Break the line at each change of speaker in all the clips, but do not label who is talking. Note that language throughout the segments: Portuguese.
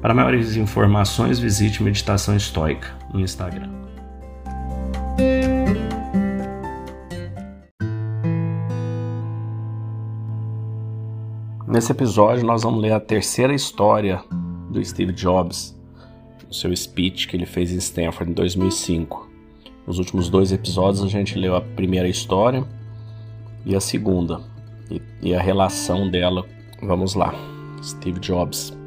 Para maiores informações, visite Meditação Estoica no Instagram. Nesse episódio, nós vamos ler a terceira história do Steve Jobs, o seu speech que ele fez em Stanford em 2005. Nos últimos dois episódios, a gente leu a primeira história e a segunda, e, e a relação dela. Vamos lá, Steve Jobs.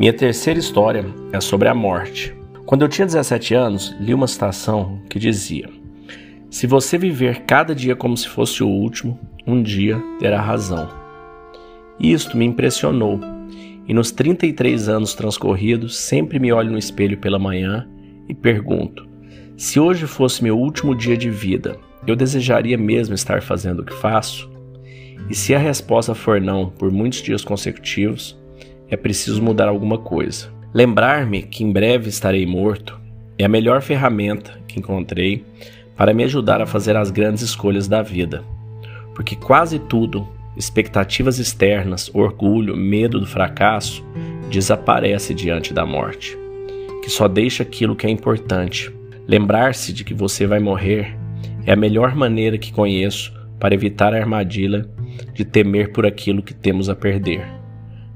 Minha terceira história é sobre a morte. Quando eu tinha 17 anos, li uma citação que dizia: Se você viver cada dia como se fosse o último, um dia terá razão. Isto me impressionou, e nos 33 anos transcorridos, sempre me olho no espelho pela manhã e pergunto: se hoje fosse meu último dia de vida, eu desejaria mesmo estar fazendo o que faço? E se a resposta for não por muitos dias consecutivos, é preciso mudar alguma coisa. Lembrar-me que em breve estarei morto é a melhor ferramenta que encontrei para me ajudar a fazer as grandes escolhas da vida. Porque quase tudo, expectativas externas, orgulho, medo do fracasso, desaparece diante da morte, que só deixa aquilo que é importante. Lembrar-se de que você vai morrer é a melhor maneira que conheço para evitar a armadilha de temer por aquilo que temos a perder.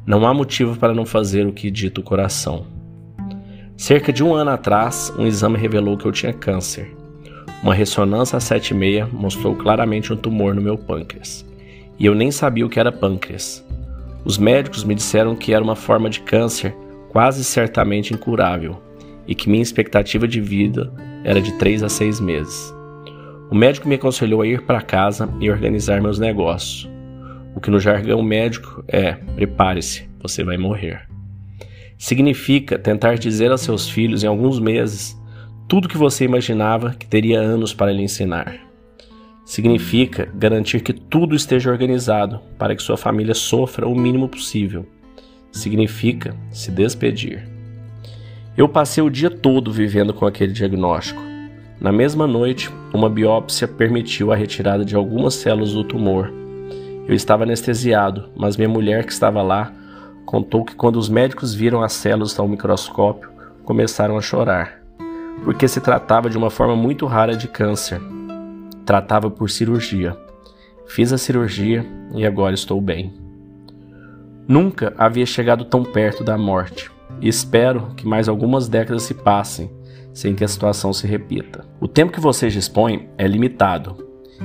Não há motivo para não fazer o que dita o coração. Cerca de um ano atrás, um exame revelou que eu tinha câncer. Uma ressonância 7,6 mostrou claramente um tumor no meu pâncreas. E eu nem sabia o que era pâncreas. Os médicos me disseram que era uma forma de câncer quase certamente incurável e que minha expectativa de vida era de 3 a 6 meses. O médico me aconselhou a ir para casa e organizar meus negócios o que no jargão médico é: prepare-se, você vai morrer. Significa tentar dizer a seus filhos em alguns meses tudo que você imaginava que teria anos para lhe ensinar. Significa garantir que tudo esteja organizado para que sua família sofra o mínimo possível. Significa se despedir. Eu passei o dia todo vivendo com aquele diagnóstico. Na mesma noite, uma biópsia permitiu a retirada de algumas células do tumor eu estava anestesiado, mas minha mulher que estava lá contou que quando os médicos viram as células ao microscópio, começaram a chorar, porque se tratava de uma forma muito rara de câncer. Tratava por cirurgia. Fiz a cirurgia e agora estou bem. Nunca havia chegado tão perto da morte e espero que mais algumas décadas se passem sem que a situação se repita. O tempo que vocês dispõem é limitado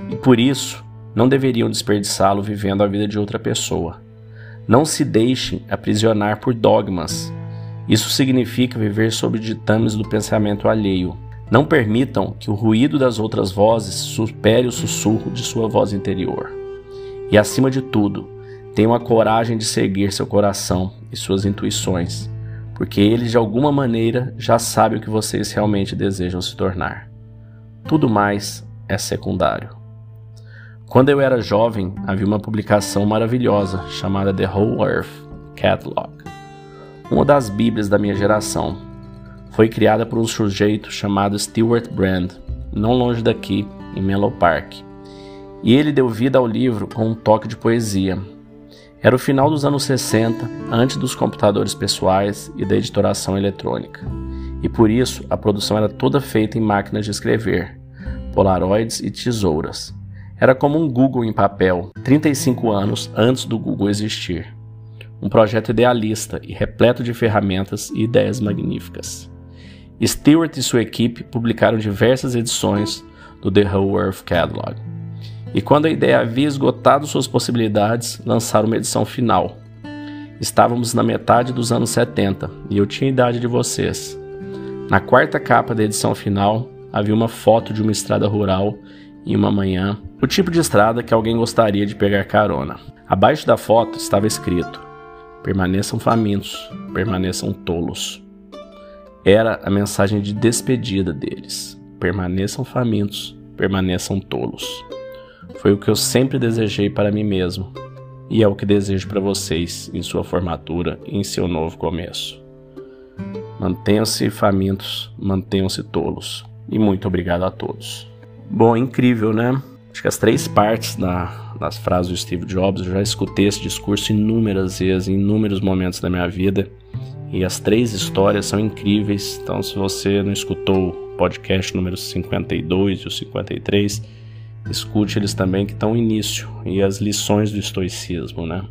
e por isso não deveriam desperdiçá-lo vivendo a vida de outra pessoa. Não se deixem aprisionar por dogmas. Isso significa viver sob ditames do pensamento alheio. Não permitam que o ruído das outras vozes supere o sussurro de sua voz interior. E acima de tudo, tenham a coragem de seguir seu coração e suas intuições, porque ele de alguma maneira já sabe o que vocês realmente desejam se tornar. Tudo mais é secundário. Quando eu era jovem, havia uma publicação maravilhosa chamada The Whole Earth Catalog, uma das Bíblias da minha geração. Foi criada por um sujeito chamado Stewart Brand, não longe daqui, em Menlo Park. E ele deu vida ao livro com um toque de poesia. Era o final dos anos 60, antes dos computadores pessoais e da editoração eletrônica. E por isso a produção era toda feita em máquinas de escrever, polaroids e tesouras. Era como um Google em papel, 35 anos antes do Google existir. Um projeto idealista e repleto de ferramentas e ideias magníficas. Stewart e sua equipe publicaram diversas edições do The Whole Earth Catalog. E quando a ideia havia esgotado suas possibilidades, lançaram uma edição final. Estávamos na metade dos anos 70 e eu tinha a idade de vocês. Na quarta capa da edição final havia uma foto de uma estrada rural em uma manhã, o tipo de estrada que alguém gostaria de pegar carona. Abaixo da foto estava escrito: Permaneçam famintos, permaneçam tolos. era a mensagem de despedida deles: permaneçam famintos, permaneçam tolos. Foi o que eu sempre desejei para mim mesmo e é o que desejo para vocês em sua formatura e em seu novo começo. Mantenham-se famintos, mantenham-se tolos. E muito obrigado a todos. Bom, incrível, né? Acho que as três partes da, das frases do Steve Jobs, eu já escutei esse discurso inúmeras vezes, em inúmeros momentos da minha vida. E as três histórias são incríveis. Então, se você não escutou o podcast número 52 e o 53, escute eles também que estão no início e as lições do estoicismo, né?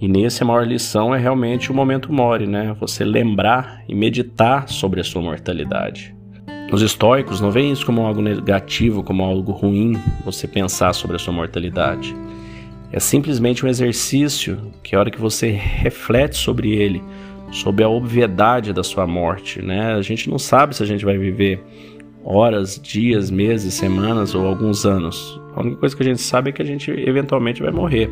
E nesse a maior lição é realmente o momento mori, né? Você lembrar e meditar sobre a sua mortalidade. Os estoicos não veem isso como algo negativo, como algo ruim, você pensar sobre a sua mortalidade. É simplesmente um exercício que a hora que você reflete sobre ele, sobre a obviedade da sua morte, né? A gente não sabe se a gente vai viver horas, dias, meses, semanas ou alguns anos. A única coisa que a gente sabe é que a gente eventualmente vai morrer.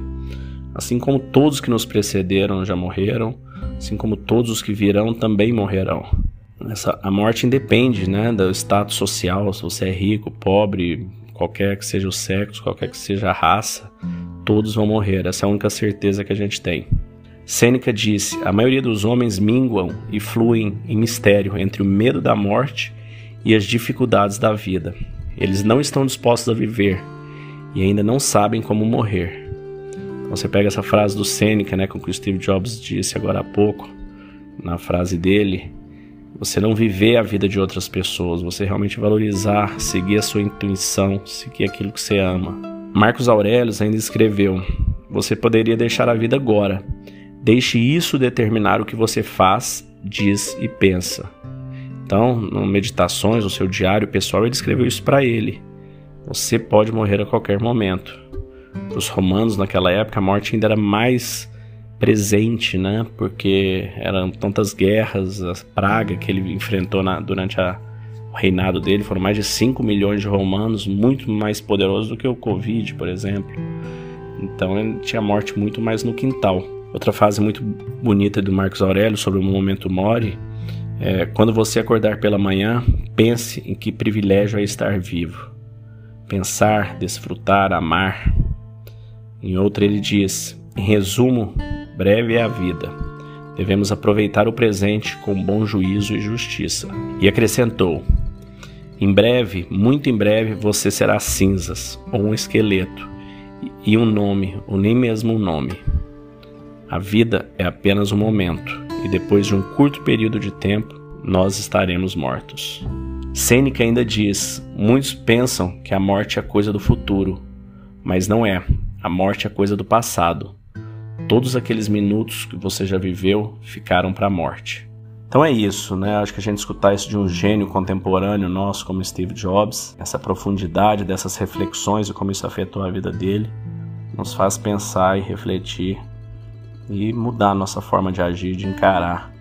Assim como todos que nos precederam já morreram, assim como todos os que virão também morrerão. Essa, a morte independe né, do status social, se você é rico, pobre, qualquer que seja o sexo, qualquer que seja a raça, todos vão morrer. Essa é a única certeza que a gente tem. Sêneca disse: a maioria dos homens minguam e fluem em mistério entre o medo da morte e as dificuldades da vida. Eles não estão dispostos a viver e ainda não sabem como morrer. Então você pega essa frase do Sêneca, né, com que o Steve Jobs disse agora há pouco, na frase dele, você não viver a vida de outras pessoas, você realmente valorizar, seguir a sua intuição, seguir aquilo que você ama. Marcos Aurelius ainda escreveu: Você poderia deixar a vida agora. Deixe isso determinar o que você faz, diz e pensa. Então, no Meditações, no seu diário pessoal, ele escreveu isso para ele. Você pode morrer a qualquer momento. Para os romanos, naquela época, a morte ainda era mais presente, né? Porque eram tantas guerras, a praga que ele enfrentou na, durante a, o reinado dele. Foram mais de 5 milhões de romanos, muito mais poderosos do que o Covid, por exemplo. Então, ele tinha morte muito mais no quintal. Outra frase muito bonita do Marcos Aurélio sobre o momento mori é, quando você acordar pela manhã, pense em que privilégio é estar vivo. Pensar, desfrutar, amar. Em outra, ele diz: em resumo, breve é a vida. Devemos aproveitar o presente com bom juízo e justiça. E acrescentou: Em breve, muito em breve, você será cinzas, ou um esqueleto, e um nome, ou nem mesmo um nome. A vida é apenas um momento e depois de um curto período de tempo, nós estaremos mortos. Sêneca ainda diz: muitos pensam que a morte é coisa do futuro, mas não é. A morte é coisa do passado. Todos aqueles minutos que você já viveu ficaram para a morte. Então é isso, né? Acho que a gente escutar isso de um gênio contemporâneo nosso como Steve Jobs, essa profundidade dessas reflexões e como isso afetou a vida dele, nos faz pensar e refletir e mudar a nossa forma de agir, de encarar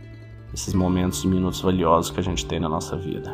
esses momentos e minutos valiosos que a gente tem na nossa vida.